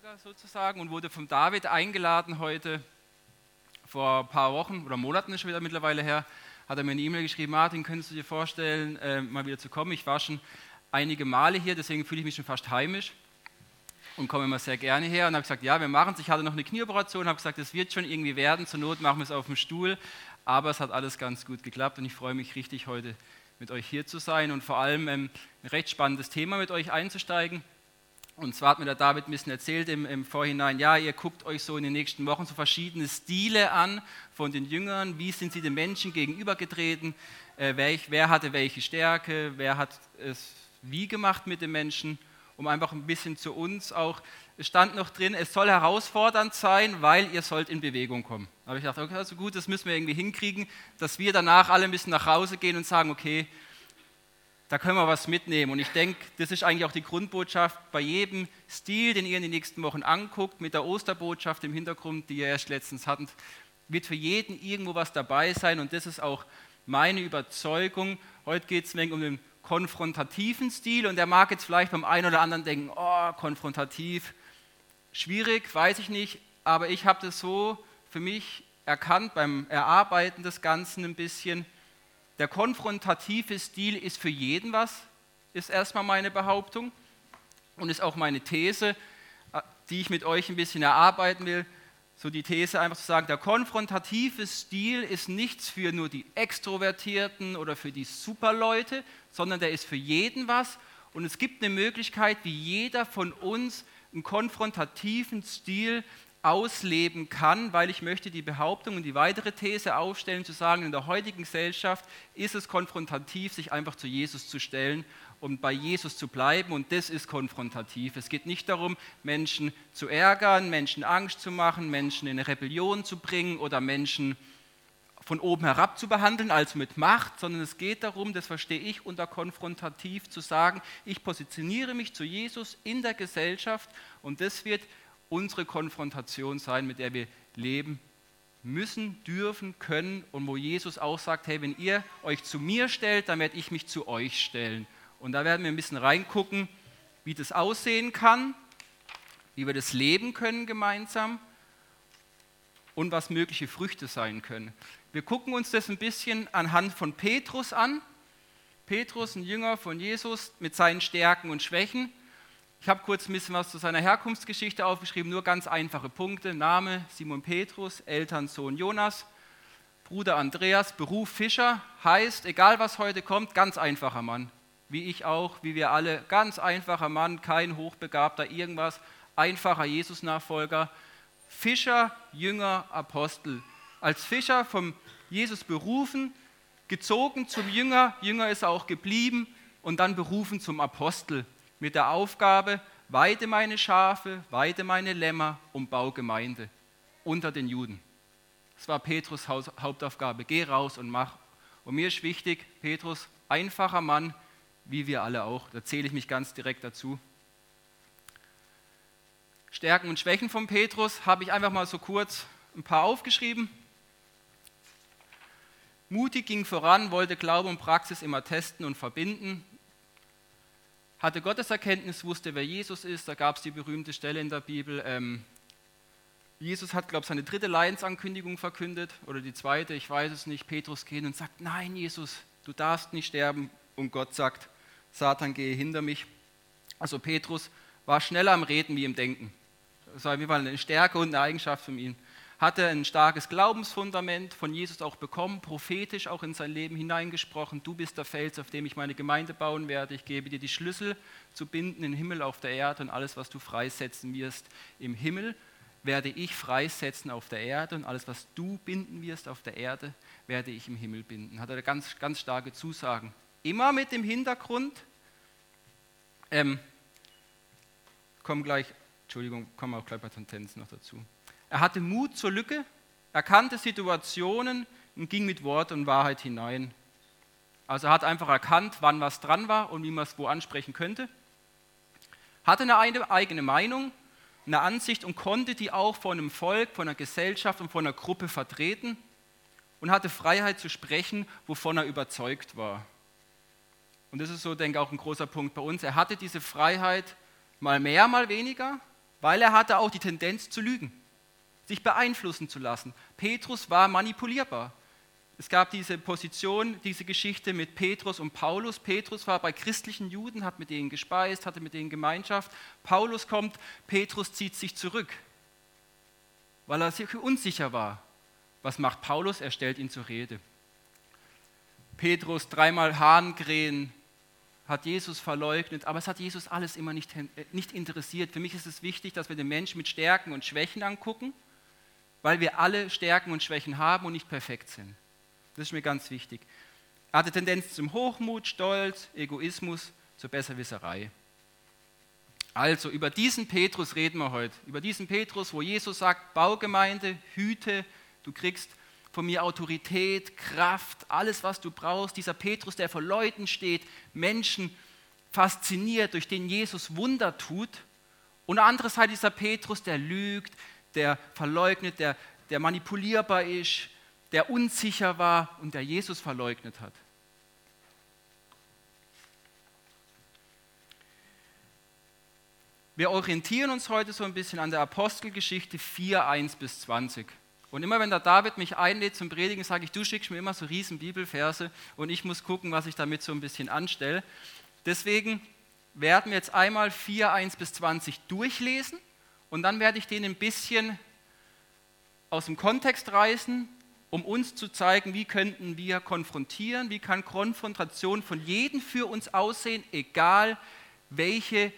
Nachfolger sozusagen und wurde von David eingeladen heute vor ein paar Wochen oder Monaten ist schon wieder mittlerweile her, hat er mir eine E-Mail geschrieben, Martin, könntest du dir vorstellen, äh, mal wieder zu kommen? Ich war schon einige Male hier, deswegen fühle ich mich schon fast heimisch und komme immer sehr gerne her und habe gesagt, ja, wir machen es. Ich hatte noch eine Knieoperation, habe gesagt, es wird schon irgendwie werden, zur Not machen wir es auf dem Stuhl, aber es hat alles ganz gut geklappt und ich freue mich richtig heute mit euch hier zu sein und vor allem ähm, ein recht spannendes Thema mit euch einzusteigen. Und zwar hat mir der David ein bisschen erzählt im, im, Vorhinein, ja, ihr guckt euch so in den nächsten Wochen so verschiedene Stile an von den Jüngern, wie sind sie den Menschen gegenübergetreten, äh, wer, wer hatte welche Stärke, wer hat es wie gemacht mit den Menschen, um einfach ein bisschen zu uns auch, es stand noch drin, es soll herausfordernd sein, weil ihr sollt in Bewegung kommen. Habe ich gedacht, okay, also gut, das müssen wir irgendwie hinkriegen, dass wir danach alle ein bisschen nach Hause gehen und sagen, okay, da können wir was mitnehmen. Und ich denke, das ist eigentlich auch die Grundbotschaft bei jedem Stil, den ihr in den nächsten Wochen anguckt, mit der Osterbotschaft im Hintergrund, die ihr erst letztens hattet, wird für jeden irgendwo was dabei sein. Und das ist auch meine Überzeugung. Heute geht es um den konfrontativen Stil und der mag jetzt vielleicht beim einen oder anderen denken, oh, konfrontativ, schwierig, weiß ich nicht, aber ich habe das so für mich erkannt beim Erarbeiten des Ganzen ein bisschen der konfrontative Stil ist für jeden was, ist erstmal meine Behauptung und ist auch meine These, äh, die ich mit euch ein bisschen erarbeiten will. So die These einfach zu sagen, der konfrontative Stil ist nichts für nur die Extrovertierten oder für die Superleute, sondern der ist für jeden was. Und es gibt eine Möglichkeit, wie jeder von uns einen konfrontativen Stil ausleben kann, weil ich möchte die Behauptung und die weitere These aufstellen, zu sagen, in der heutigen Gesellschaft ist es konfrontativ, sich einfach zu Jesus zu stellen und bei Jesus zu bleiben und das ist konfrontativ. Es geht nicht darum, Menschen zu ärgern, Menschen Angst zu machen, Menschen in eine Rebellion zu bringen oder Menschen von oben herab zu behandeln, also mit Macht, sondern es geht darum, das verstehe ich unter konfrontativ, zu sagen, ich positioniere mich zu Jesus in der Gesellschaft und das wird unsere Konfrontation sein, mit der wir leben müssen, dürfen, können und wo Jesus auch sagt, hey, wenn ihr euch zu mir stellt, dann werde ich mich zu euch stellen. Und da werden wir ein bisschen reingucken, wie das aussehen kann, wie wir das leben können gemeinsam und was mögliche Früchte sein können. Wir gucken uns das ein bisschen anhand von Petrus an. Petrus, ein Jünger von Jesus mit seinen Stärken und Schwächen. Ich habe kurz ein bisschen was zu seiner Herkunftsgeschichte aufgeschrieben, nur ganz einfache Punkte. Name Simon Petrus, Eltern Sohn Jonas, Bruder Andreas, Beruf Fischer, heißt, egal was heute kommt, ganz einfacher Mann. Wie ich auch, wie wir alle, ganz einfacher Mann, kein Hochbegabter, irgendwas, einfacher Jesus-Nachfolger. Fischer, Jünger, Apostel. Als Fischer vom Jesus berufen, gezogen zum Jünger, Jünger ist er auch geblieben und dann berufen zum Apostel mit der Aufgabe, weide meine Schafe, weide meine Lämmer und bau Gemeinde unter den Juden. Das war Petrus Hauptaufgabe. Geh raus und mach. Und mir ist wichtig, Petrus, einfacher Mann, wie wir alle auch. Da zähle ich mich ganz direkt dazu. Stärken und Schwächen von Petrus habe ich einfach mal so kurz ein paar aufgeschrieben. Mutig ging voran, wollte Glaube und Praxis immer testen und verbinden, hatte Gotteserkenntnis, wusste, wer Jesus ist. Da gab es die berühmte Stelle in der Bibel. Ähm, Jesus hat, glaube ich, seine dritte Leidensankündigung verkündet oder die zweite, ich weiß es nicht. Petrus geht und sagt: Nein, Jesus, du darfst nicht sterben. Und Gott sagt: Satan, gehe hinter mich. Also, Petrus war schneller am Reden wie im Denken. Das war auf jeden Fall eine Stärke und eine Eigenschaft von ihm hatte ein starkes Glaubensfundament von Jesus auch bekommen, prophetisch auch in sein Leben hineingesprochen. Du bist der Fels, auf dem ich meine Gemeinde bauen werde. Ich gebe dir die Schlüssel zu binden im Himmel auf der Erde und alles, was du freisetzen wirst im Himmel, werde ich freisetzen auf der Erde und alles, was du binden wirst auf der Erde, werde ich im Himmel binden. Hat er ganz, ganz starke Zusagen. Immer mit dem Hintergrund, ähm, kommen gleich, Entschuldigung, kommen auch gleich bei Tendenz noch dazu. Er hatte Mut zur Lücke, erkannte Situationen und ging mit Wort und Wahrheit hinein. Also er hat einfach erkannt, wann was dran war und wie man es wo ansprechen könnte. Hatte eine eigene Meinung, eine Ansicht und konnte die auch vor einem Volk, vor einer Gesellschaft und vor einer Gruppe vertreten und hatte Freiheit zu sprechen, wovon er überzeugt war. Und das ist so, denke ich, auch ein großer Punkt bei uns. Er hatte diese Freiheit mal mehr, mal weniger, weil er hatte auch die Tendenz zu lügen, sich beeinflussen zu lassen. Petrus war manipulierbar. Es gab diese Position, diese Geschichte mit Petrus und Paulus. Petrus war bei christlichen Juden, hat mit denen gespeist, hatte mit denen Gemeinschaft. Paulus kommt, Petrus zieht sich zurück, weil er sich unsicher war. Was macht Paulus? Er stellt ihn zur Rede. Petrus dreimal Hahnkrähen, hat Jesus verleugnet, aber es hat Jesus alles immer nicht, äh, nicht interessiert. Für mich ist es wichtig, dass wir den Menschen mit Stärken und Schwächen angucken, weil wir alle Stärken und Schwächen haben und nicht perfekt sind. Das ist mir ganz wichtig. Er hatte Tendenz zum Hochmut, Stolz, Egoismus, zur Besserwisserei. Also über diesen Petrus reden wir heute. Über diesen Petrus, wo Jesus sagt, Baugemeinde, hüte, du kriegst von mir Autorität, Kraft, alles, was du brauchst. Dieser Petrus, der vor Leuten steht, Menschen fasziniert, durch den Jesus Wunder tut. Und andererseits dieser Petrus, der lügt, der verleugnet, der, der manipulierbar ist, der unsicher war und der Jesus verleugnet hat. Wir orientieren uns heute so ein bisschen an der Apostelgeschichte 4, 1 bis 20. Und immer wenn der David mich einlädt zum Predigen, sage ich, du schickst mir immer so riesen Bibelverse und ich muss gucken, was ich damit so ein bisschen anstelle. Deswegen werden wir jetzt einmal 4, 1 bis 20 durchlesen und dann werde ich den ein bisschen aus dem Kontext reißen, um uns zu zeigen, wie könnten wir konfrontieren, wie kann Konfrontation von jedem für uns aussehen, egal welche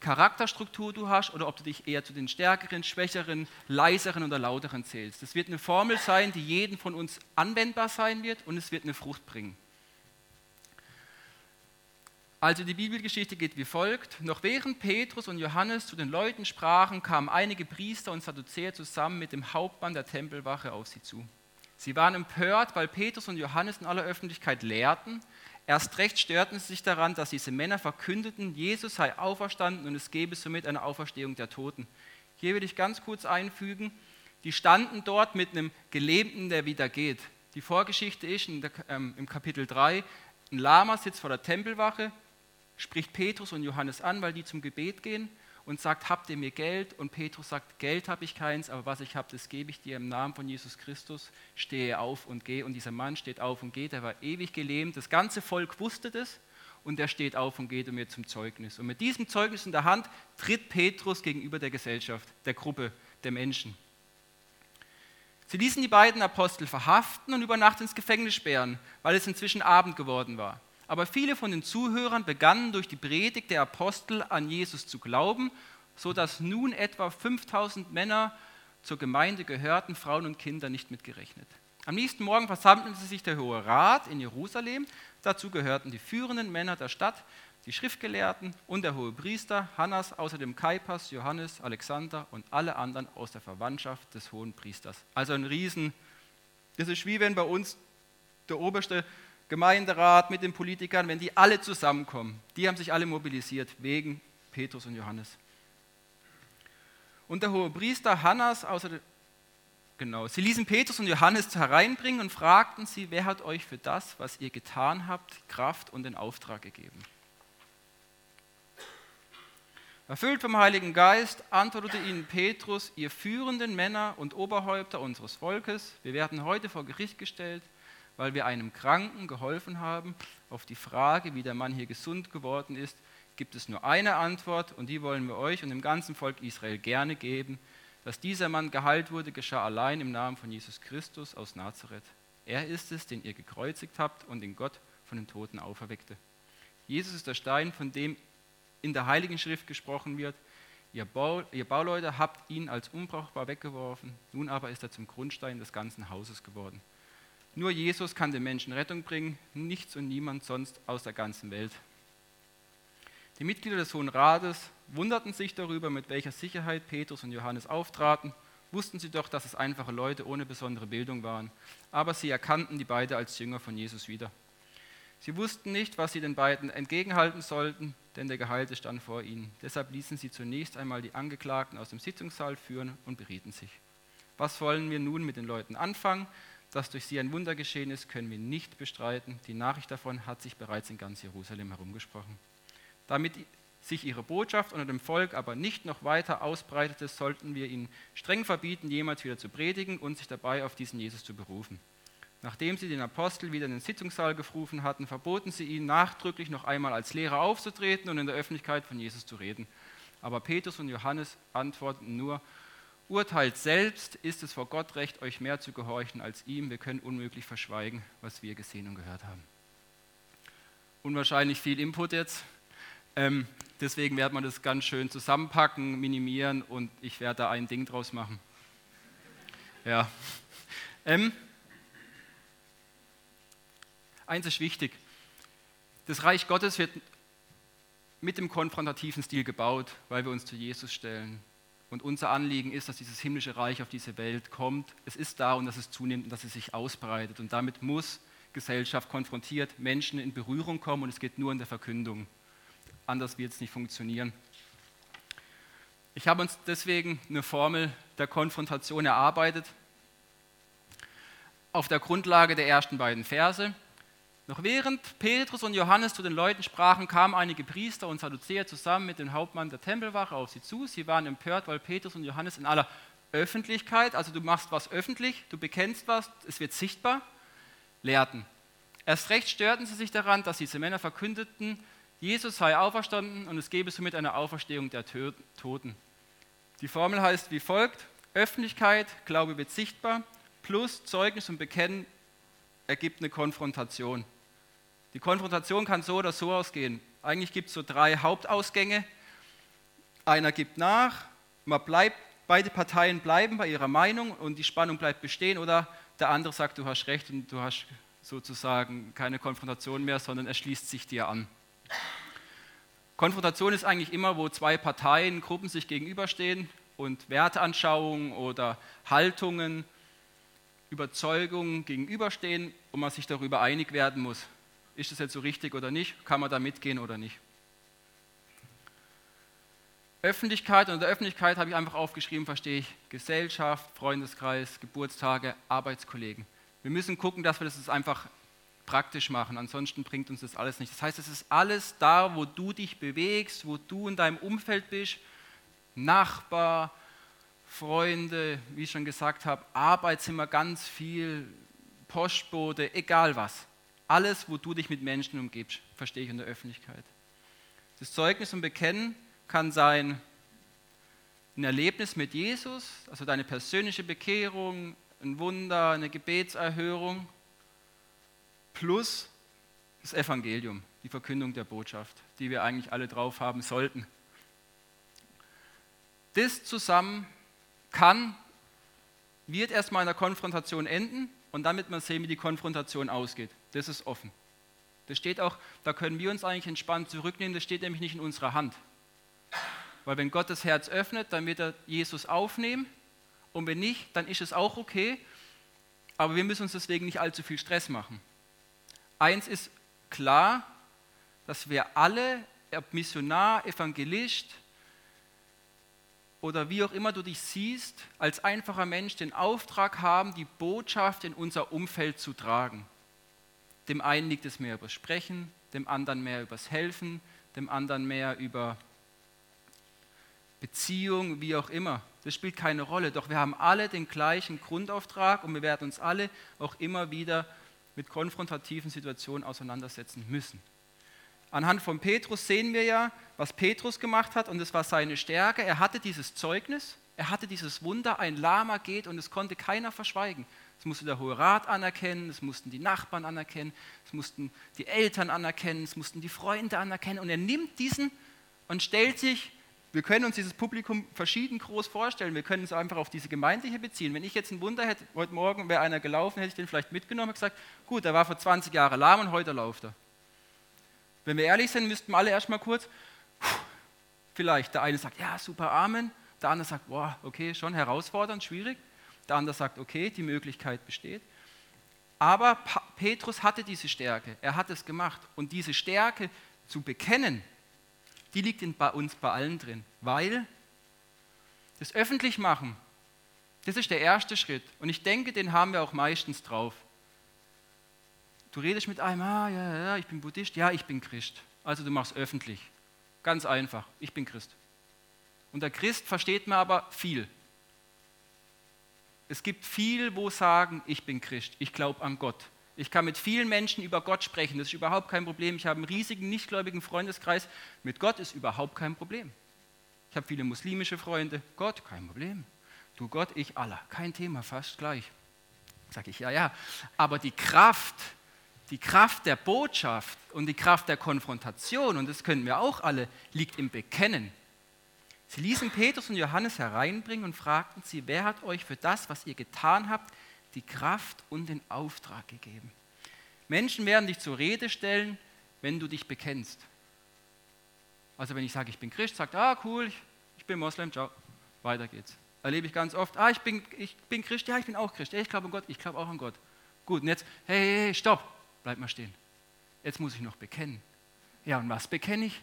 Charakterstruktur du hast oder ob du dich eher zu den stärkeren, schwächeren, leiseren oder lauteren zählst. Das wird eine Formel sein, die jeden von uns anwendbar sein wird und es wird eine Frucht bringen. Also die Bibelgeschichte geht wie folgt. Noch während Petrus und Johannes zu den Leuten sprachen, kamen einige Priester und Sadduzäer zusammen mit dem Hauptmann der Tempelwache auf sie zu. Sie waren empört, weil Petrus und Johannes in aller Öffentlichkeit lehrten. Erst recht störten sie sich daran, dass diese Männer verkündeten, Jesus sei auferstanden und es gebe somit eine Auferstehung der Toten. Hier will ich ganz kurz einfügen, die standen dort mit einem Gelähmten, der wieder geht. Die Vorgeschichte ist der, ähm, im Kapitel 3, ein Lama sitzt vor der Tempelwache, spricht Petrus und Johannes an, weil die zum Gebet gehen und sagt, habt ihr mir Geld? Und Petrus sagt, Geld habe ich keins, aber was ich habe, das gebe ich dir im Namen von Jesus Christus. Stehe auf und geh. Und dieser Mann steht auf und geht, er war ewig gelähmt. Das ganze Volk wusste das und er steht auf und geht um mir zum Zeugnis. Und mit diesem Zeugnis in der Hand tritt Petrus gegenüber der Gesellschaft, der Gruppe, der Menschen. Sie ließen die beiden Apostel verhaften und über Nacht ins Gefängnis sperren, weil es inzwischen Abend geworden war. Aber viele von den Zuhörern begannen durch die Predigt der Apostel an Jesus zu glauben, sodass nun etwa 5000 Männer zur Gemeinde gehörten, Frauen und Kinder nicht mitgerechnet. Am nächsten Morgen versammelte sich der Hohe Rat in Jerusalem. Dazu gehörten die führenden Männer der Stadt, die Schriftgelehrten und der hohe Priester, Hannas, außerdem Kaipas, Johannes, Alexander und alle anderen aus der Verwandtschaft des hohen Priesters. Also ein Riesen. Das ist wie wenn bei uns der oberste Gemeinderat, mit den Politikern, wenn die alle zusammenkommen, die haben sich alle mobilisiert wegen Petrus und Johannes. Und der hohe Priester Hannas, außer genau, sie ließen Petrus und Johannes hereinbringen und fragten sie, wer hat euch für das, was ihr getan habt, Kraft und den Auftrag gegeben? Erfüllt vom Heiligen Geist antwortete ihnen Petrus, ihr führenden Männer und Oberhäupter unseres Volkes, wir werden heute vor Gericht gestellt weil wir einem Kranken geholfen haben. Auf die Frage, wie der Mann hier gesund geworden ist, gibt es nur eine Antwort und die wollen wir euch und dem ganzen Volk Israel gerne geben. Dass dieser Mann geheilt wurde, geschah allein im Namen von Jesus Christus aus Nazareth. Er ist es, den ihr gekreuzigt habt und den Gott von den Toten auferweckte. Jesus ist der Stein, von dem in der Heiligen Schrift gesprochen wird. Ihr, Bau, ihr Bauleute habt ihn als unbrauchbar weggeworfen, nun aber ist er zum Grundstein des ganzen Hauses geworden. Nur Jesus kann den Menschen Rettung bringen, nichts und niemand sonst aus der ganzen Welt. Die Mitglieder des Hohen Rates wunderten sich darüber, mit welcher Sicherheit Petrus und Johannes auftraten. Wussten sie doch, dass es einfache Leute ohne besondere Bildung waren. Aber sie erkannten die beiden als Jünger von Jesus wieder. Sie wussten nicht, was sie den beiden entgegenhalten sollten, denn der Geheilte stand vor ihnen. Deshalb ließen sie zunächst einmal die Angeklagten aus dem Sitzungssaal führen und berieten sich. Was wollen wir nun mit den Leuten anfangen? Dass durch sie ein Wunder geschehen ist, können wir nicht bestreiten. Die Nachricht davon hat sich bereits in ganz Jerusalem herumgesprochen. Damit sich ihre Botschaft unter dem Volk aber nicht noch weiter ausbreitete, sollten wir ihnen streng verbieten, jemals wieder zu predigen und sich dabei auf diesen Jesus zu berufen. Nachdem sie den Apostel wieder in den Sitzungssaal gerufen hatten, verboten sie ihnen nachdrücklich noch einmal als Lehrer aufzutreten und in der Öffentlichkeit von Jesus zu reden. Aber Petrus und Johannes antworteten nur, urteilt selbst, ist es vor Gott recht, euch mehr zu gehorchen als ihm. Wir können unmöglich verschweigen, was wir gesehen und gehört haben. Unwahrscheinlich viel Input jetzt. Ähm, deswegen wird man das ganz schön zusammenpacken, minimieren und ich werde da ein Ding draus machen. Ja. Ähm, Eins ist wichtig. Das Reich Gottes wird mit dem konfrontativen Stil gebaut, weil wir uns zu Jesus stellen. Und unser Anliegen ist, dass dieses himmlische Reich auf diese Welt kommt. Es ist da und dass es zunimmt und dass es sich ausbreitet. Und damit muss Gesellschaft konfrontiert, Menschen in Berührung kommen und es geht nur in der Verkündung. Anders wird es nicht funktionieren. Ich habe uns deswegen eine Formel der Konfrontation erarbeitet auf der Grundlage der ersten beiden Verse. Noch während Petrus und Johannes zu den Leuten sprachen, kamen einige Priester und Sadduzäer zusammen mit dem Hauptmann der Tempelwache auf sie zu. Sie waren empört, weil Petrus und Johannes in aller Öffentlichkeit, also du machst was öffentlich, du bekennst was, es wird sichtbar, lehrten. Erst recht störten sie sich daran, dass diese Männer verkündeten, Jesus sei auferstanden und es gebe somit eine Auferstehung der Toten. Die Formel heißt wie folgt: Öffentlichkeit, Glaube wird sichtbar, plus Zeugnis und Bekennen ergibt eine Konfrontation. Die Konfrontation kann so oder so ausgehen. Eigentlich gibt es so drei Hauptausgänge. Einer gibt nach, man bleibt, beide Parteien bleiben bei ihrer Meinung und die Spannung bleibt bestehen oder der andere sagt, du hast recht und du hast sozusagen keine Konfrontation mehr, sondern er schließt sich dir an. Konfrontation ist eigentlich immer, wo zwei Parteien, Gruppen sich gegenüberstehen und Werteanschauungen oder Haltungen, Überzeugungen gegenüberstehen und man sich darüber einig werden muss ist das jetzt so richtig oder nicht? Kann man da mitgehen oder nicht? Öffentlichkeit, und in der Öffentlichkeit habe ich einfach aufgeschrieben, verstehe ich Gesellschaft, Freundeskreis, Geburtstage, Arbeitskollegen. Wir müssen gucken, dass wir das einfach praktisch machen, ansonsten bringt uns das alles nicht. Das heißt, es ist alles da, wo du dich bewegst, wo du in deinem Umfeld bist, Nachbar, Freunde, wie ich schon gesagt habe, Arbeitszimmer ganz viel, Postbote, egal was. Alles, wo du dich mit Menschen umgibst, verstehe ich in der Öffentlichkeit. Das Zeugnis und Bekennen kann sein ein Erlebnis mit Jesus, also deine persönliche Bekehrung, ein Wunder, eine Gebetserhörung, plus das Evangelium, die Verkündung der Botschaft, die wir eigentlich alle drauf haben sollten. Das zusammen kann, wird erstmal in der Konfrontation enden und damit man sehen, wie die Konfrontation ausgeht. Das ist offen. Das steht auch, da können wir uns eigentlich entspannt zurücknehmen, das steht nämlich nicht in unserer Hand. Weil wenn Gott das Herz öffnet, dann wird er Jesus aufnehmen und wenn nicht, dann ist es auch okay, aber wir müssen uns deswegen nicht allzu viel Stress machen. Eins ist klar, dass wir alle, ob Missionar, Evangelist, oder wie auch immer du dich siehst, als einfacher Mensch den Auftrag haben, die Botschaft in unser Umfeld zu tragen. Dem einen liegt es mehr übers Sprechen, dem anderen mehr übers Helfen, dem anderen mehr über Beziehung, wie auch immer. Das spielt keine Rolle. Doch wir haben alle den gleichen Grundauftrag und wir werden uns alle auch immer wieder mit konfrontativen Situationen auseinandersetzen müssen. Anhand von Petrus sehen wir ja, was Petrus gemacht hat und es war seine Stärke. Er hatte dieses Zeugnis, er hatte dieses Wunder, ein Lama geht und es konnte keiner verschweigen. Es musste der Hohe Rat anerkennen, es mussten die Nachbarn anerkennen, es mussten die Eltern anerkennen, es mussten die Freunde anerkennen. Und er nimmt diesen und stellt sich, wir können uns dieses Publikum verschieden groß vorstellen, wir können es einfach auf diese Gemeinde hier beziehen. Wenn ich jetzt ein Wunder hätte, heute Morgen wäre einer gelaufen, hätte ich den vielleicht mitgenommen und gesagt, gut, er war vor 20 Jahren lahm und heute läuft er. Wenn wir ehrlich sind, müssten wir alle erstmal kurz, vielleicht der eine sagt, ja, super, Amen. Der andere sagt, boah, okay, schon herausfordernd, schwierig. Der andere sagt, okay, die Möglichkeit besteht. Aber Petrus hatte diese Stärke, er hat es gemacht. Und diese Stärke zu bekennen, die liegt in, bei uns bei allen drin, weil das öffentlich machen, das ist der erste Schritt. Und ich denke, den haben wir auch meistens drauf. Du redest mit einem, ah, ja, ja, ich bin Buddhist, ja, ich bin Christ. Also du machst öffentlich. Ganz einfach, ich bin Christ. Unter Christ versteht man aber viel. Es gibt viel, wo sagen, ich bin Christ, ich glaube an Gott. Ich kann mit vielen Menschen über Gott sprechen, das ist überhaupt kein Problem. Ich habe einen riesigen, nichtgläubigen Freundeskreis. Mit Gott ist überhaupt kein Problem. Ich habe viele muslimische Freunde. Gott, kein Problem. Du Gott, ich Allah. Kein Thema, fast gleich. Sage ich, ja, ja. Aber die Kraft, die Kraft der Botschaft und die Kraft der Konfrontation, und das können wir auch alle, liegt im Bekennen. Sie ließen Petrus und Johannes hereinbringen und fragten sie, wer hat euch für das, was ihr getan habt, die Kraft und den Auftrag gegeben. Menschen werden dich zur Rede stellen, wenn du dich bekennst. Also wenn ich sage, ich bin Christ, sagt, ah cool, ich, ich bin Moslem, ciao, weiter geht's. Erlebe ich ganz oft, ah ich bin, ich bin Christ, ja ich bin auch Christ, ich glaube an Gott, ich glaube auch an Gott. Gut, und jetzt, hey, hey, hey, stopp, bleib mal stehen. Jetzt muss ich noch bekennen. Ja, und was bekenne ich?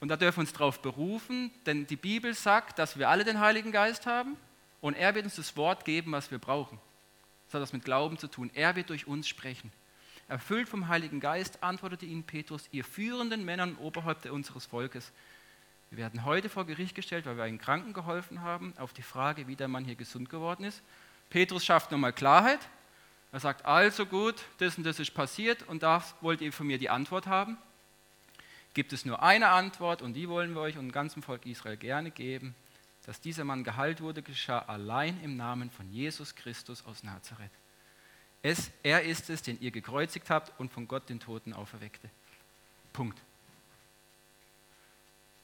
Und da dürfen wir uns darauf berufen, denn die Bibel sagt, dass wir alle den Heiligen Geist haben und er wird uns das Wort geben, was wir brauchen. Das hat das mit Glauben zu tun. Er wird durch uns sprechen. Erfüllt vom Heiligen Geist antwortete ihnen Petrus, ihr führenden Männern und Oberhäupter unseres Volkes. Wir werden heute vor Gericht gestellt, weil wir einen Kranken geholfen haben, auf die Frage, wie der Mann hier gesund geworden ist. Petrus schafft nochmal Klarheit. Er sagt, also gut, das und das ist passiert und da wollt ihr von mir die Antwort haben. Gibt es nur eine Antwort und die wollen wir euch und dem ganzen Volk Israel gerne geben dass dieser Mann geheilt wurde, geschah allein im Namen von Jesus Christus aus Nazareth. Es, er ist es, den ihr gekreuzigt habt und von Gott den Toten auferweckte. Punkt.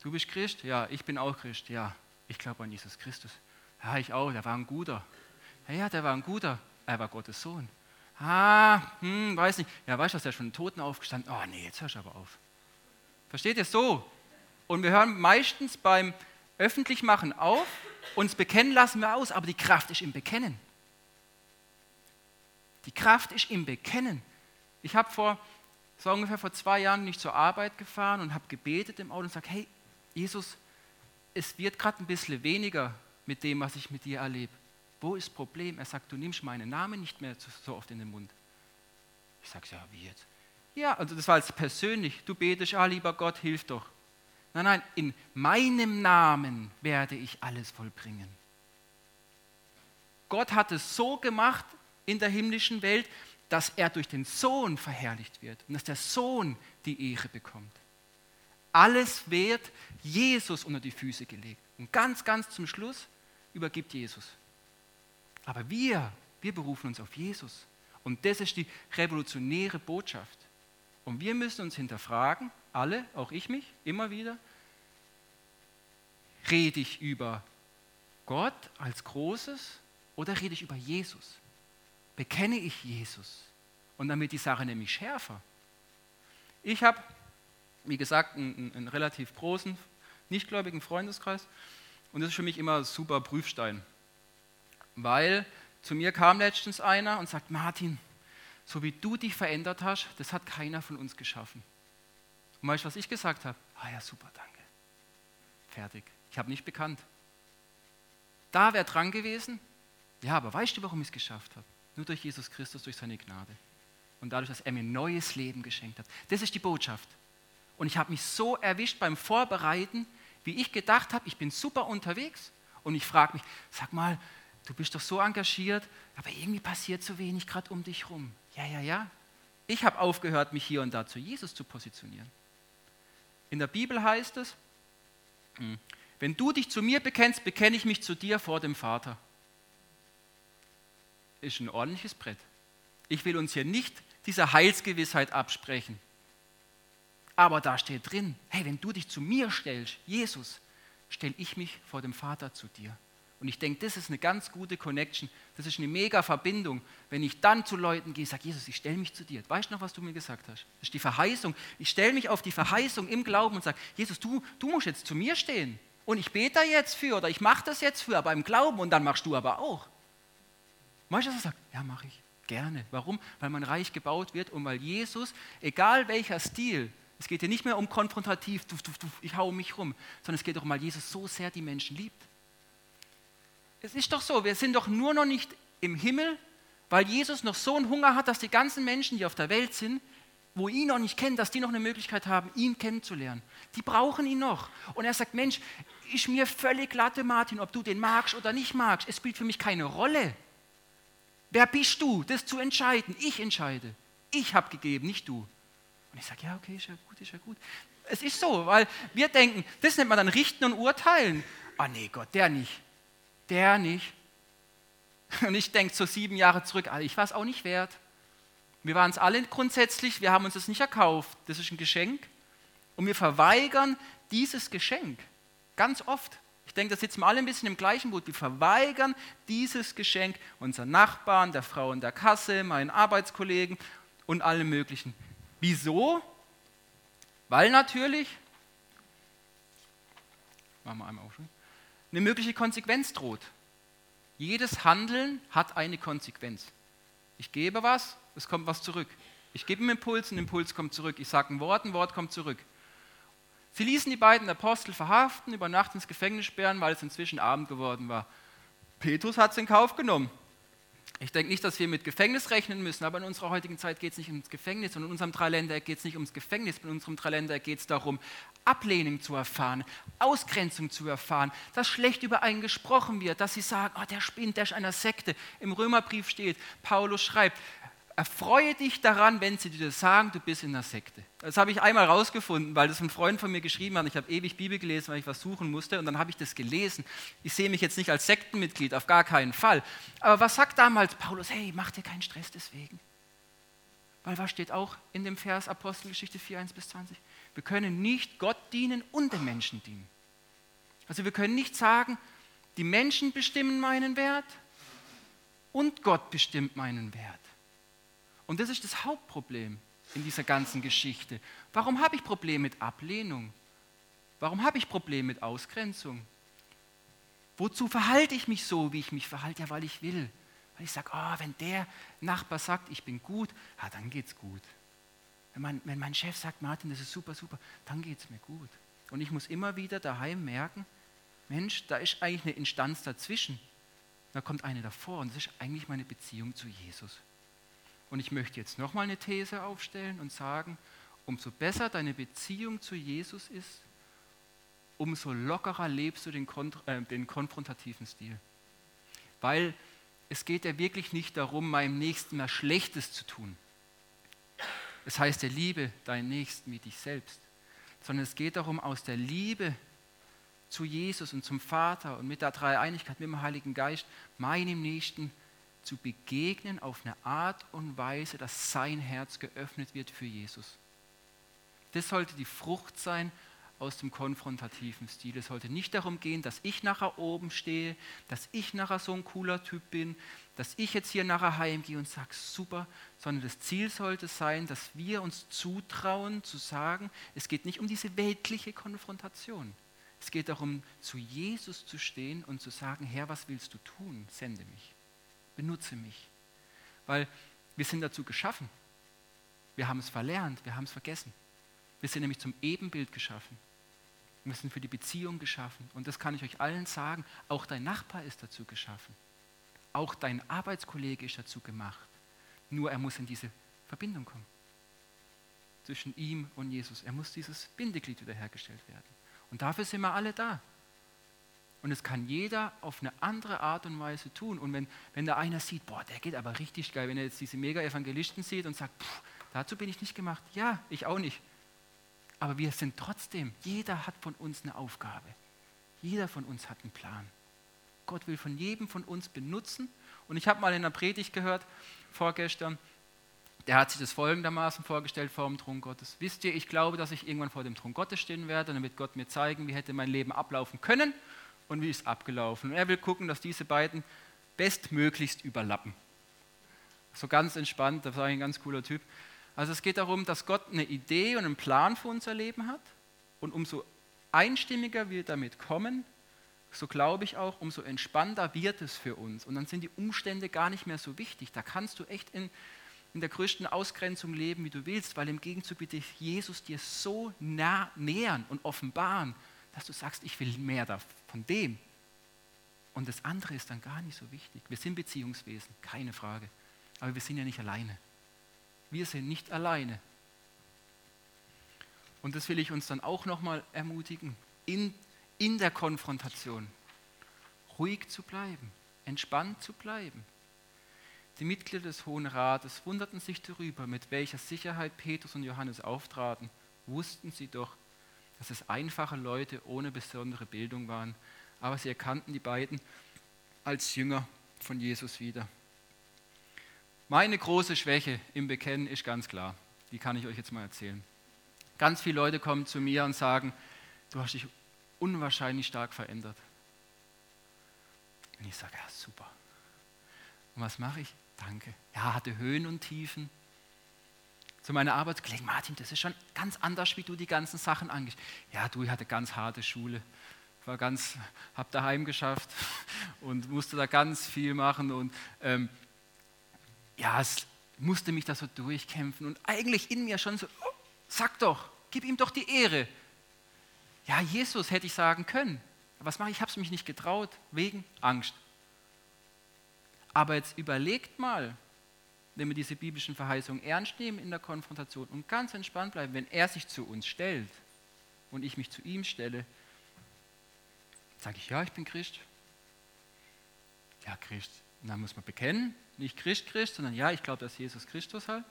Du bist Christ? Ja, ich bin auch Christ. Ja, ich glaube an Jesus Christus. Ja, ich auch, der war ein guter. Ja, ja, der war ein guter. Er war Gottes Sohn. Ah, hm, weiß nicht. Ja, weißt du, dass der schon Toten aufgestanden Oh, nee, jetzt hörst du aber auf. Versteht ihr so? Und wir hören meistens beim öffentlich machen auf, uns bekennen lassen wir aus, aber die Kraft ist im Bekennen. Die Kraft ist im Bekennen. Ich habe vor, so ungefähr vor zwei Jahren nicht zur Arbeit gefahren und habe gebetet im Auto und gesagt, hey, Jesus, es wird gerade ein bisschen weniger mit dem, was ich mit dir erlebe. Wo ist das Problem? Er sagt, du nimmst meinen Namen nicht mehr so oft in den Mund. Ich sage, ja, wie jetzt? Ja, also das war jetzt persönlich. Du betest, ah, lieber Gott, hilf doch. Nein, nein, in meinem Namen werde ich alles vollbringen. Gott hat es so gemacht in der himmlischen Welt, dass er durch den Sohn verherrlicht wird und dass der Sohn die Ehre bekommt. Alles wird Jesus unter die Füße gelegt. Und ganz, ganz zum Schluss übergibt Jesus. Aber wir, wir berufen uns auf Jesus. Und das ist die revolutionäre Botschaft. Und wir müssen uns hinterfragen, alle, auch ich mich, immer wieder, rede ich über Gott als Großes oder rede ich über Jesus? Bekenne ich Jesus? Und wird die Sache nämlich schärfer. Ich habe, wie gesagt, einen, einen relativ großen, nichtgläubigen Freundeskreis und das ist für mich immer ein super Prüfstein, weil zu mir kam letztens einer und sagt, Martin, so wie du dich verändert hast, das hat keiner von uns geschaffen. Und weißt du, was ich gesagt habe? Ah ja, super, danke. Fertig. Ich habe nicht bekannt. Da wäre dran gewesen. Ja, aber weißt du, warum ich es geschafft habe? Nur durch Jesus Christus, durch seine Gnade. Und dadurch, dass er mir neues Leben geschenkt hat. Das ist die Botschaft. Und ich habe mich so erwischt beim Vorbereiten, wie ich gedacht habe, ich bin super unterwegs. Und ich frage mich, sag mal, du bist doch so engagiert, aber irgendwie passiert so wenig gerade um dich rum. Ja, ja, ja. Ich habe aufgehört, mich hier und da zu Jesus zu positionieren. In der Bibel heißt es, hm, wenn du dich zu mir bekennst, bekenne ich mich zu dir vor dem Vater. Ist ein ordentliches Brett. Ich will uns hier nicht diese Heilsgewissheit absprechen. Aber da steht drin, hey, wenn du dich zu mir stellst, Jesus, stelle ich mich vor dem Vater zu dir. Und ich denke, das ist eine ganz gute Connection. Das ist eine mega Verbindung. Wenn ich dann zu Leuten gehe, sage, Jesus, ich stelle mich zu dir. Weißt du noch, was du mir gesagt hast? Das ist die Verheißung. Ich stelle mich auf die Verheißung im Glauben und sage, Jesus, du, du musst jetzt zu mir stehen. Und ich bete da jetzt für oder ich mache das jetzt für, aber im Glauben und dann machst du aber auch. Er sagt? Ja, mache ich. Gerne. Warum? Weil mein Reich gebaut wird und weil Jesus, egal welcher Stil, es geht hier nicht mehr um konfrontativ, ich haue mich rum, sondern es geht darum, weil Jesus so sehr die Menschen liebt. Es ist doch so, wir sind doch nur noch nicht im Himmel, weil Jesus noch so einen Hunger hat, dass die ganzen Menschen, die auf der Welt sind, wo ihn noch nicht kennen, dass die noch eine Möglichkeit haben, ihn kennenzulernen. Die brauchen ihn noch. Und er sagt, Mensch, ist mir völlig glatte, Martin, ob du den magst oder nicht magst. Es spielt für mich keine Rolle. Wer bist du, das zu entscheiden? Ich entscheide. Ich habe gegeben, nicht du. Und ich sage, ja, okay, ist ja gut, ist ja gut. Es ist so, weil wir denken, das nennt man dann Richten und Urteilen. Ah nee, Gott, der nicht. Der nicht. Und ich denke so sieben Jahre zurück, ah, ich war es auch nicht wert. Wir waren es alle grundsätzlich, wir haben uns das nicht erkauft. Das ist ein Geschenk. Und wir verweigern dieses Geschenk. Ganz oft. Ich denke, da sitzen wir alle ein bisschen im gleichen Boot. Wir verweigern dieses Geschenk unseren Nachbarn, der Frau in der Kasse, meinen Arbeitskollegen und allem Möglichen. Wieso? Weil natürlich, machen wir einmal auf, eine mögliche Konsequenz droht. Jedes Handeln hat eine Konsequenz. Ich gebe was, es kommt was zurück. Ich gebe einen Impuls, ein Impuls kommt zurück. Ich sage ein Wort, ein Wort kommt zurück. Sie ließen die beiden Apostel verhaften, über Nacht ins Gefängnis sperren, weil es inzwischen Abend geworden war. Petrus hat es in Kauf genommen. Ich denke nicht, dass wir mit Gefängnis rechnen müssen, aber in unserer heutigen Zeit geht es nicht ums Gefängnis und in unserem Dreiländereck geht es nicht ums Gefängnis, in unserem Dreiländereck geht es darum, Ablehnung zu erfahren, Ausgrenzung zu erfahren, dass schlecht über einen gesprochen wird, dass sie sagen, oh, der spinnt, der ist einer Sekte. Im Römerbrief steht, Paulus schreibt, erfreue dich daran, wenn sie dir sagen, du bist in der Sekte. Das habe ich einmal rausgefunden, weil das ein Freund von mir geschrieben hat. Ich habe ewig Bibel gelesen, weil ich was suchen musste. Und dann habe ich das gelesen. Ich sehe mich jetzt nicht als Sektenmitglied, auf gar keinen Fall. Aber was sagt damals Paulus? Hey, mach dir keinen Stress deswegen. Weil was steht auch in dem Vers Apostelgeschichte 4, 1 bis 20? Wir können nicht Gott dienen und den Menschen dienen. Also wir können nicht sagen, die Menschen bestimmen meinen Wert und Gott bestimmt meinen Wert. Und das ist das Hauptproblem in dieser ganzen Geschichte. Warum habe ich Probleme mit Ablehnung? Warum habe ich Probleme mit Ausgrenzung? Wozu verhalte ich mich so, wie ich mich verhalte? Ja, weil ich will. Weil ich sage, oh, wenn der Nachbar sagt, ich bin gut, ja, dann geht es gut. Wenn mein, wenn mein Chef sagt, Martin, das ist super, super, dann geht es mir gut. Und ich muss immer wieder daheim merken, Mensch, da ist eigentlich eine Instanz dazwischen. Da kommt eine davor und das ist eigentlich meine Beziehung zu Jesus. Und ich möchte jetzt nochmal eine These aufstellen und sagen, umso besser deine Beziehung zu Jesus ist, umso lockerer lebst du den, äh, den konfrontativen Stil. Weil es geht ja wirklich nicht darum, meinem Nächsten mehr Schlechtes zu tun. Es heißt ja, liebe deinen Nächsten wie dich selbst. Sondern es geht darum, aus der Liebe zu Jesus und zum Vater und mit der Dreieinigkeit, mit dem Heiligen Geist, meinem Nächsten zu begegnen auf eine Art und Weise, dass sein Herz geöffnet wird für Jesus. Das sollte die Frucht sein aus dem konfrontativen Stil. Es sollte nicht darum gehen, dass ich nachher oben stehe, dass ich nachher so ein cooler Typ bin, dass ich jetzt hier nachher heimgehe und sage, super, sondern das Ziel sollte sein, dass wir uns zutrauen zu sagen, es geht nicht um diese weltliche Konfrontation. Es geht darum, zu Jesus zu stehen und zu sagen, Herr, was willst du tun? Sende mich benutze mich. Weil wir sind dazu geschaffen. Wir haben es verlernt, wir haben es vergessen. Wir sind nämlich zum Ebenbild geschaffen. Wir sind für die Beziehung geschaffen. Und das kann ich euch allen sagen. Auch dein Nachbar ist dazu geschaffen. Auch dein Arbeitskollege ist dazu gemacht. Nur er muss in diese Verbindung kommen. Zwischen ihm und Jesus. Er muss dieses Bindeglied wiederhergestellt werden. Und dafür sind wir alle da. Und es kann jeder auf eine andere Art und Weise tun. Und wenn, wenn da einer sieht, boah, der geht aber richtig geil, wenn er jetzt diese Mega-Evangelisten sieht und sagt, pff, dazu bin ich nicht gemacht. Ja, ich auch nicht. Aber wir sind trotzdem, jeder hat von uns eine Aufgabe. Jeder von uns hat einen Plan. Gott will von jedem von uns benutzen. Und ich habe mal in einer Predigt gehört, vorgestern, der hat sich das folgendermaßen vorgestellt vor dem Thron Gottes. Wisst ihr, ich glaube, dass ich irgendwann vor dem Thron Gottes stehen werde, damit Gott mir zeigen, wie hätte mein Leben ablaufen können und wie ist abgelaufen. Und er will gucken, dass diese beiden bestmöglichst überlappen. So ganz entspannt, das war ein ganz cooler Typ. Also es geht darum, dass Gott eine Idee und einen Plan für unser Leben hat und umso einstimmiger wir damit kommen, so glaube ich auch, umso entspannter wird es für uns. Und dann sind die Umstände gar nicht mehr so wichtig. Da kannst du echt in, in der größten Ausgrenzung leben, wie du willst, weil im Gegenzug wird dich Jesus dir so nah nähern und offenbaren, dass du sagst, ich will mehr von dem. Und das andere ist dann gar nicht so wichtig. Wir sind Beziehungswesen, keine Frage. Aber wir sind ja nicht alleine. Wir sind nicht alleine. Und das will ich uns dann auch nochmal ermutigen, in, in der Konfrontation ruhig zu bleiben, entspannt zu bleiben. Die Mitglieder des Hohen Rates wunderten sich darüber, mit welcher Sicherheit Petrus und Johannes auftraten. Wussten sie doch, dass es einfache Leute ohne besondere Bildung waren, aber sie erkannten die beiden als Jünger von Jesus wieder. Meine große Schwäche im Bekennen ist ganz klar. Die kann ich euch jetzt mal erzählen. Ganz viele Leute kommen zu mir und sagen, du hast dich unwahrscheinlich stark verändert. Und ich sage, ja, super. Und was mache ich? Danke. Ja, hatte Höhen und Tiefen. Zu meiner Arbeitskollegen, Martin, das ist schon ganz anders, wie du die ganzen Sachen angehst. Ja, du, ich hatte ganz harte Schule. War ganz, hab daheim geschafft und musste da ganz viel machen und ähm, ja, es musste mich da so durchkämpfen und eigentlich in mir schon so, oh, sag doch, gib ihm doch die Ehre. Ja, Jesus hätte ich sagen können. Was mache ich? Ich habe es mich nicht getraut, wegen Angst. Aber jetzt überlegt mal, wenn wir diese biblischen Verheißungen ernst nehmen in der Konfrontation und ganz entspannt bleiben, wenn er sich zu uns stellt und ich mich zu ihm stelle, sage ich, ja, ich bin Christ. Ja, Christ. Und dann muss man bekennen, nicht Christ, Christ, sondern ja, ich glaube, dass Jesus Christus halt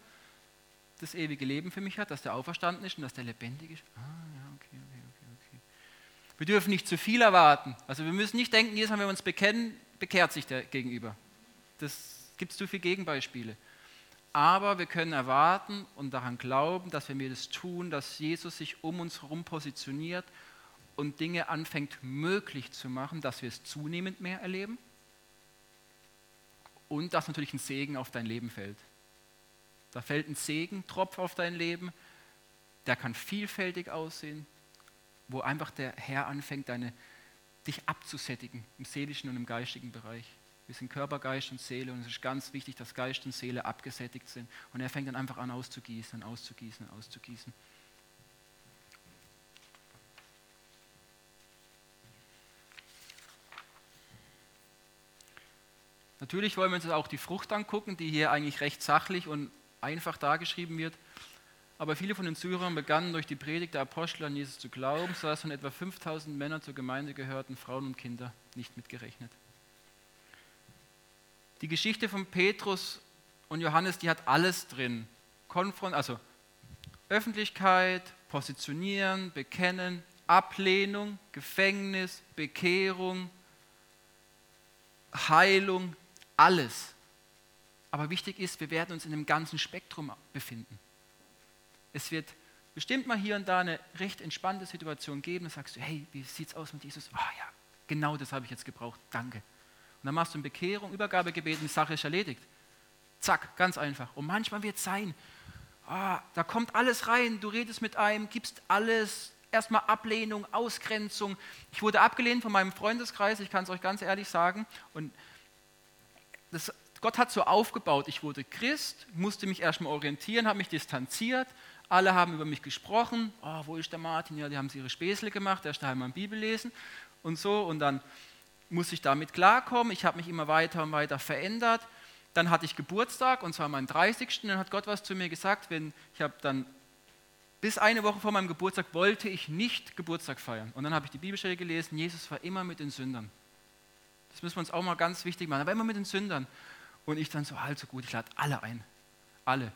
das ewige Leben für mich hat, dass der auferstanden ist und dass der lebendig ist. Ah, ja, okay, okay, okay, okay. Wir dürfen nicht zu viel erwarten. Also wir müssen nicht denken, jedes Mal, wenn wir uns bekennen, bekehrt sich der Gegenüber. Das gibt es zu viele Gegenbeispiele. Aber wir können erwarten und daran glauben, dass wenn wir das tun, dass Jesus sich um uns herum positioniert und Dinge anfängt möglich zu machen, dass wir es zunehmend mehr erleben und dass natürlich ein Segen auf dein Leben fällt. Da fällt ein Segentropf auf dein Leben, der kann vielfältig aussehen, wo einfach der Herr anfängt, deine, dich abzusättigen im seelischen und im geistigen Bereich. Wir sind Körper, Geist und Seele und es ist ganz wichtig, dass Geist und Seele abgesättigt sind. Und er fängt dann einfach an auszugießen, auszugießen, auszugießen. Natürlich wollen wir uns auch die Frucht angucken, die hier eigentlich recht sachlich und einfach dargeschrieben wird. Aber viele von den Zuhörern begannen durch die Predigt der Apostel an Jesus zu glauben, sodass von etwa 5000 Männern zur Gemeinde gehörten, Frauen und Kinder nicht mitgerechnet. Die Geschichte von Petrus und Johannes, die hat alles drin. Konfront, also Öffentlichkeit, Positionieren, Bekennen, Ablehnung, Gefängnis, Bekehrung, Heilung, alles. Aber wichtig ist, wir werden uns in einem ganzen Spektrum befinden. Es wird bestimmt mal hier und da eine recht entspannte Situation geben. Da sagst du, hey, wie sieht es aus mit Jesus? Ah oh, ja, genau das habe ich jetzt gebraucht. Danke. Dann machst du eine Bekehrung, Übergabegebet und die Sache ist erledigt. Zack, ganz einfach. Und manchmal wird es sein, oh, da kommt alles rein, du redest mit einem, gibst alles, erstmal Ablehnung, Ausgrenzung. Ich wurde abgelehnt von meinem Freundeskreis, ich kann es euch ganz ehrlich sagen. Und das, Gott hat so aufgebaut, ich wurde Christ, musste mich erstmal orientieren, habe mich distanziert. Alle haben über mich gesprochen. Oh, wo ist der Martin? Ja, die haben ihre Späßle gemacht, erst einmal Bibel lesen und so. Und dann musste ich damit klarkommen. Ich habe mich immer weiter und weiter verändert. Dann hatte ich Geburtstag und zwar meinen 30. Dann hat Gott was zu mir gesagt, wenn ich habe dann bis eine Woche vor meinem Geburtstag wollte ich nicht Geburtstag feiern. Und dann habe ich die Bibelstelle gelesen, Jesus war immer mit den Sündern. Das müssen wir uns auch mal ganz wichtig machen. Er war immer mit den Sündern. Und ich dann so, halt so gut, ich lade alle ein. Alle.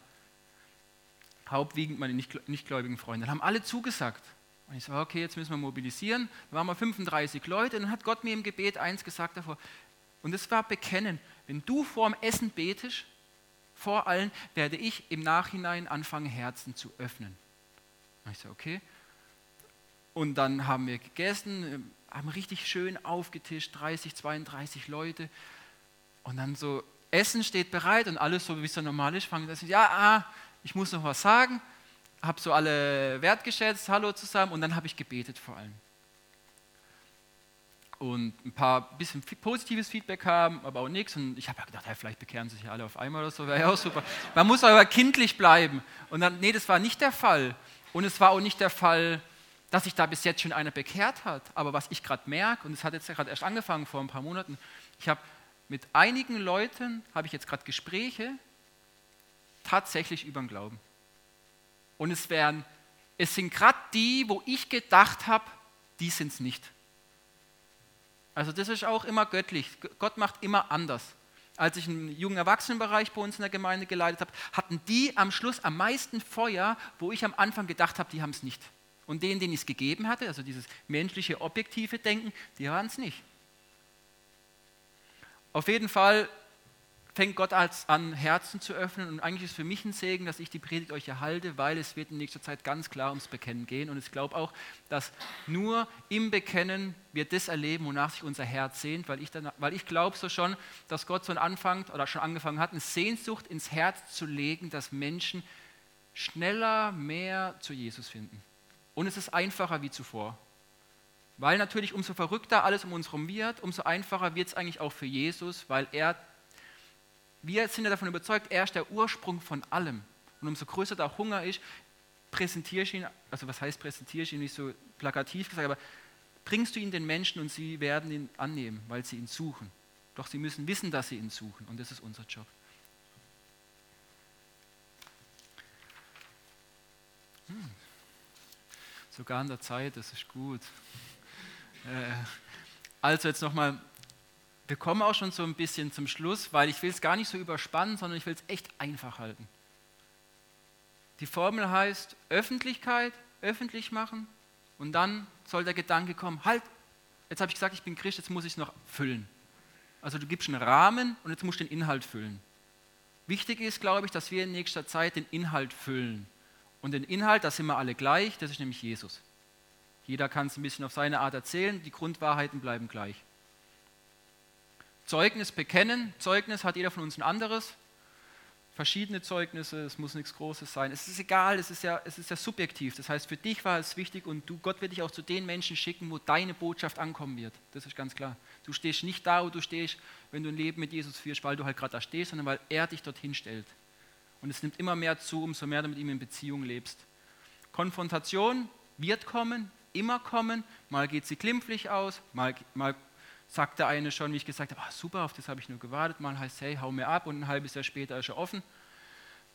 Hauptwiegend meine nichtgläubigen Freunde. Dann haben alle zugesagt. Und ich so, okay, jetzt müssen wir mobilisieren. Da waren wir 35 Leute. Und dann hat Gott mir im Gebet eins gesagt davor. Und das war bekennen. Wenn du vor dem Essen betest, vor allen, werde ich im Nachhinein anfangen, Herzen zu öffnen. Und ich so, okay. Und dann haben wir gegessen, haben richtig schön aufgetischt, 30, 32 Leute. Und dann so, Essen steht bereit und alles so, wie es so normal ist, fangen sie an, ja, ah, ich muss noch was sagen. Habe so alle wertgeschätzt, hallo zusammen und dann habe ich gebetet vor allem. Und ein paar bisschen positives Feedback haben, aber auch nichts. Und ich habe ja gedacht, hey, vielleicht bekehren sich ja alle auf einmal oder so, wäre ja auch super. Man muss aber kindlich bleiben. Und dann, nee, das war nicht der Fall. Und es war auch nicht der Fall, dass sich da bis jetzt schon einer bekehrt hat. Aber was ich gerade merke, und es hat jetzt gerade erst angefangen vor ein paar Monaten, ich habe mit einigen Leuten, habe ich jetzt gerade Gespräche, tatsächlich über den Glauben. Und es wären es sind gerade die, wo ich gedacht habe, die sind es nicht. Also das ist auch immer göttlich. Gott macht immer anders. Als ich einen jungen Erwachsenenbereich bei uns in der Gemeinde geleitet habe, hatten die am Schluss am meisten Feuer, wo ich am Anfang gedacht habe, die haben es nicht. Und denen, denen ich es gegeben hatte, also dieses menschliche, objektive Denken, die waren es nicht. Auf jeden Fall fängt Gott an, Herzen zu öffnen. Und eigentlich ist für mich ein Segen, dass ich die Predigt euch erhalte, weil es wird in nächster Zeit ganz klar ums Bekennen gehen. Und ich glaube auch, dass nur im Bekennen wir das erleben, wonach sich unser Herz sehnt, weil ich, weil ich glaube so schon, dass Gott so anfängt oder schon angefangen hat, eine Sehnsucht ins Herz zu legen, dass Menschen schneller mehr zu Jesus finden. Und es ist einfacher wie zuvor. Weil natürlich umso verrückter alles um uns herum wird, umso einfacher wird es eigentlich auch für Jesus, weil er wir sind ja davon überzeugt, er ist der Ursprung von allem. Und umso größer der Hunger ist, präsentiere ich ihn, also was heißt präsentiere ich ihn nicht so plakativ gesagt, aber bringst du ihn den Menschen und sie werden ihn annehmen, weil sie ihn suchen. Doch sie müssen wissen, dass sie ihn suchen und das ist unser Job. Hm. Sogar an der Zeit, das ist gut. Äh, also jetzt nochmal wir kommen auch schon so ein bisschen zum Schluss, weil ich will es gar nicht so überspannen, sondern ich will es echt einfach halten. Die Formel heißt Öffentlichkeit, öffentlich machen und dann soll der Gedanke kommen, halt, jetzt habe ich gesagt, ich bin Christ, jetzt muss ich es noch füllen. Also du gibst einen Rahmen und jetzt musst du den Inhalt füllen. Wichtig ist, glaube ich, dass wir in nächster Zeit den Inhalt füllen. Und den Inhalt, da sind wir alle gleich, das ist nämlich Jesus. Jeder kann es ein bisschen auf seine Art erzählen, die Grundwahrheiten bleiben gleich. Zeugnis bekennen. Zeugnis hat jeder von uns ein anderes. Verschiedene Zeugnisse, es muss nichts Großes sein. Es ist egal, es ist, ja, es ist ja subjektiv. Das heißt, für dich war es wichtig und du, Gott wird dich auch zu den Menschen schicken, wo deine Botschaft ankommen wird. Das ist ganz klar. Du stehst nicht da, wo du stehst, wenn du ein Leben mit Jesus führst, weil du halt gerade da stehst, sondern weil er dich dorthin stellt. Und es nimmt immer mehr zu, umso mehr du mit ihm in Beziehung lebst. Konfrontation wird kommen, immer kommen. Mal geht sie glimpflich aus, mal, mal sagt der eine schon, wie ich gesagt habe, ah, super, auf das habe ich nur gewartet. Mal heißt, hey, hau mir ab und ein halbes Jahr später ist er offen.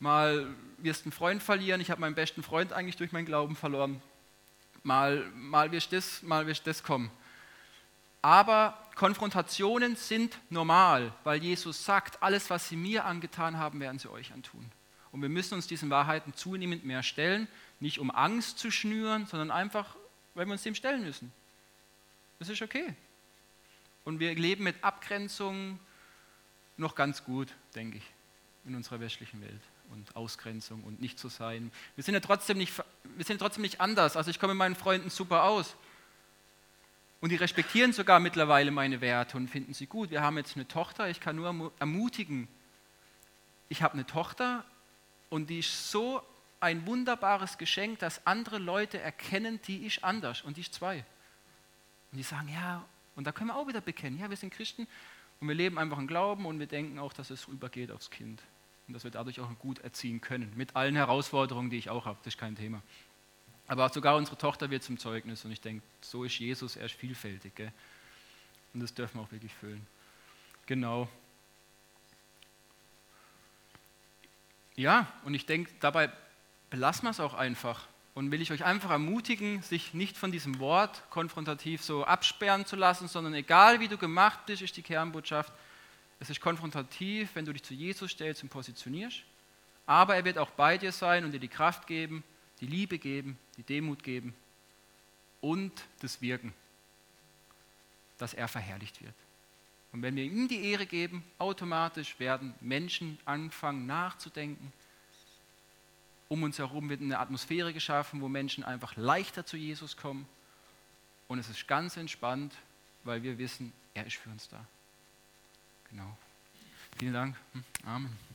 Mal wirst du einen Freund verlieren, ich habe meinen besten Freund eigentlich durch meinen Glauben verloren. Mal, mal wirst das, mal wirst das kommen. Aber Konfrontationen sind normal, weil Jesus sagt, alles, was sie mir angetan haben, werden sie euch antun. Und wir müssen uns diesen Wahrheiten zunehmend mehr stellen, nicht um Angst zu schnüren, sondern einfach, weil wir uns dem stellen müssen. Das ist okay. Und wir leben mit Abgrenzung noch ganz gut, denke ich, in unserer westlichen Welt. Und Ausgrenzung und nicht zu sein. Wir sind ja trotzdem nicht, wir sind trotzdem nicht anders. Also ich komme mit meinen Freunden super aus. Und die respektieren sogar mittlerweile meine Werte und finden sie gut. Wir haben jetzt eine Tochter, ich kann nur ermutigen. Ich habe eine Tochter und die ist so ein wunderbares Geschenk, dass andere Leute erkennen, die ist anders und die ist zwei. Und die sagen, ja, und da können wir auch wieder bekennen, ja, wir sind Christen und wir leben einfach im Glauben und wir denken auch, dass es übergeht aufs Kind. Und dass wir dadurch auch gut erziehen können. Mit allen Herausforderungen, die ich auch habe, das ist kein Thema. Aber sogar unsere Tochter wird zum Zeugnis und ich denke, so ist Jesus, er ist vielfältig. Gell? Und das dürfen wir auch wirklich füllen. Genau. Ja, und ich denke, dabei belassen wir es auch einfach und will ich euch einfach ermutigen, sich nicht von diesem Wort konfrontativ so absperren zu lassen, sondern egal wie du gemacht bist, ist die Kernbotschaft, es ist konfrontativ, wenn du dich zu Jesus stellst und positionierst, aber er wird auch bei dir sein und dir die Kraft geben, die Liebe geben, die Demut geben und das Wirken, dass er verherrlicht wird. Und wenn wir ihm die Ehre geben, automatisch werden Menschen anfangen nachzudenken, um uns herum wird eine Atmosphäre geschaffen, wo Menschen einfach leichter zu Jesus kommen. Und es ist ganz entspannt, weil wir wissen, er ist für uns da. Genau. Vielen Dank. Hm, Amen.